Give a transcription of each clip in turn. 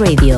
Radio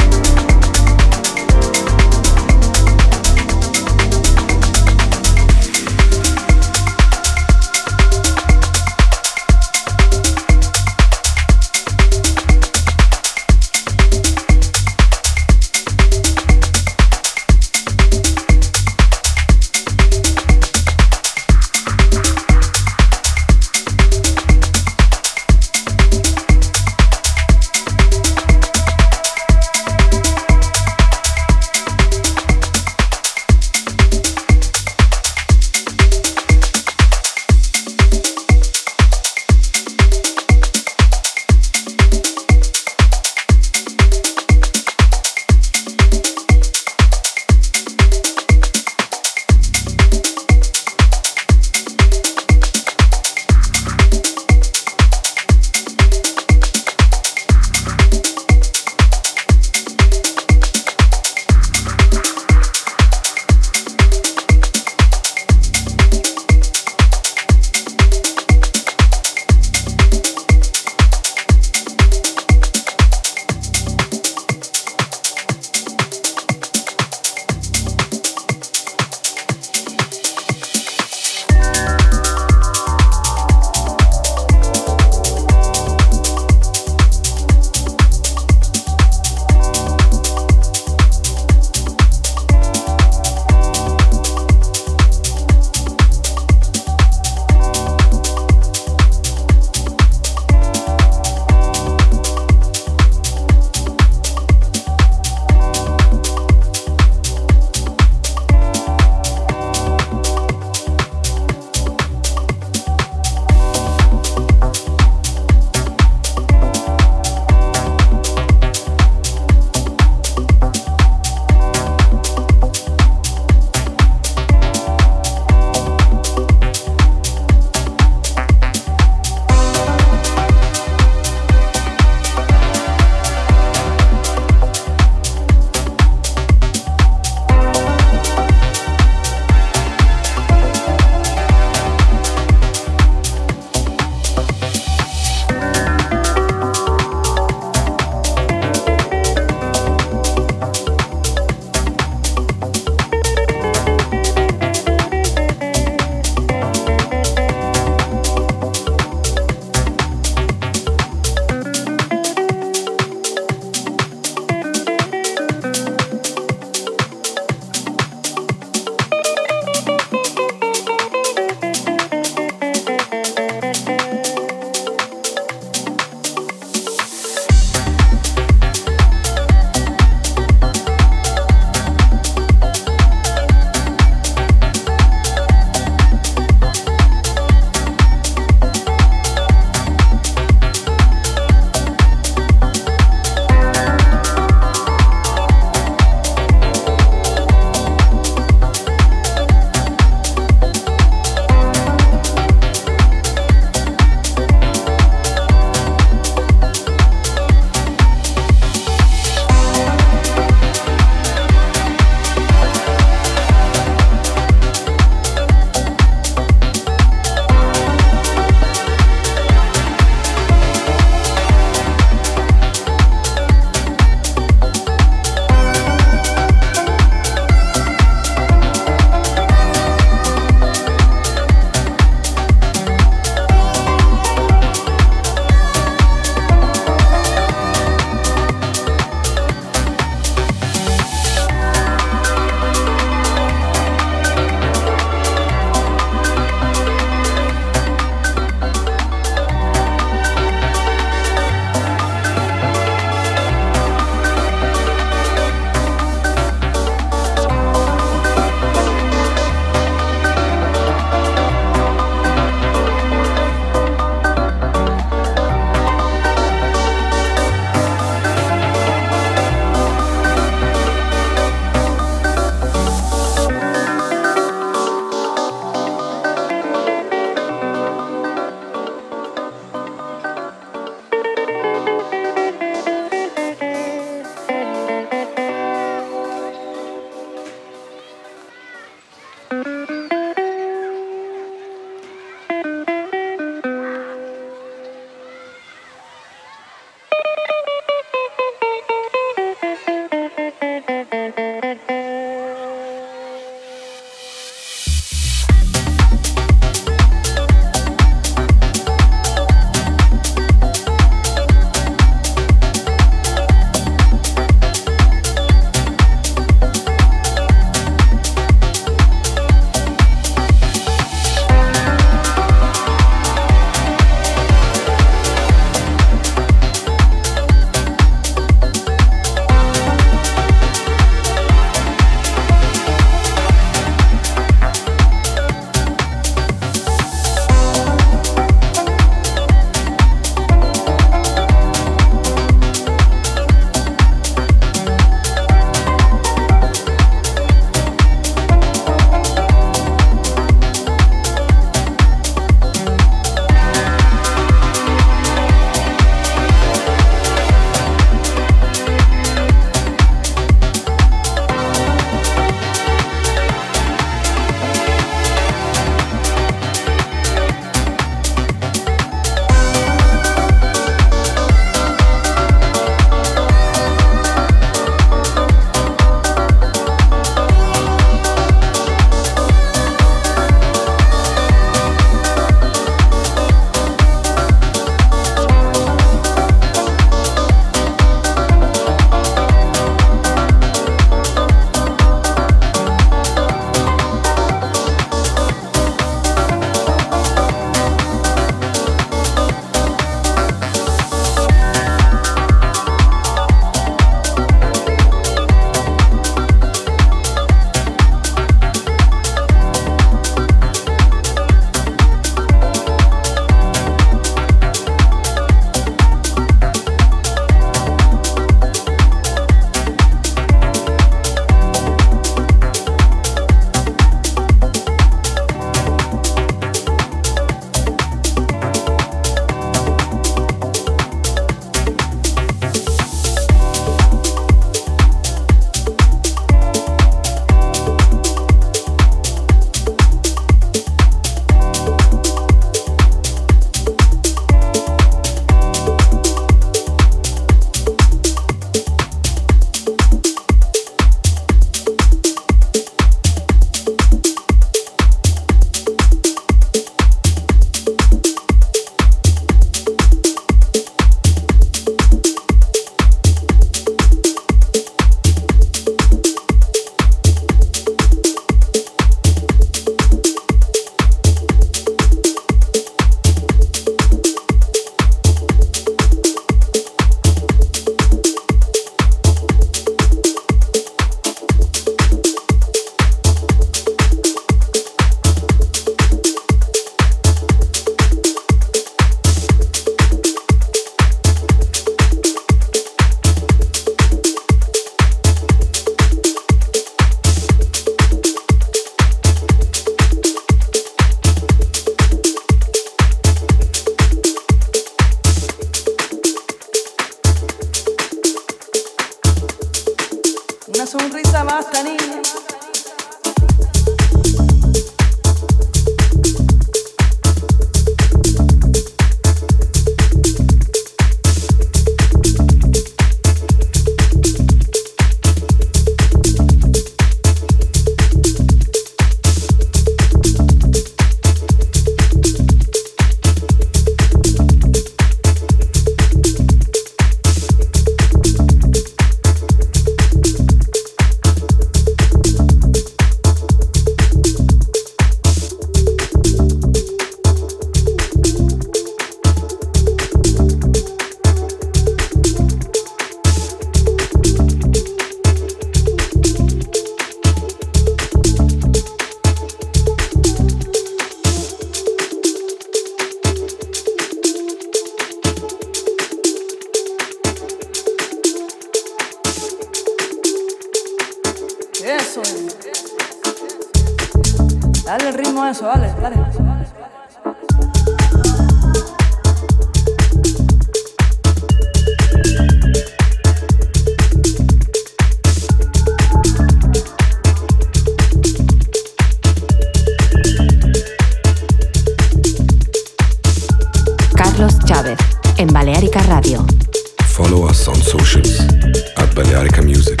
Music.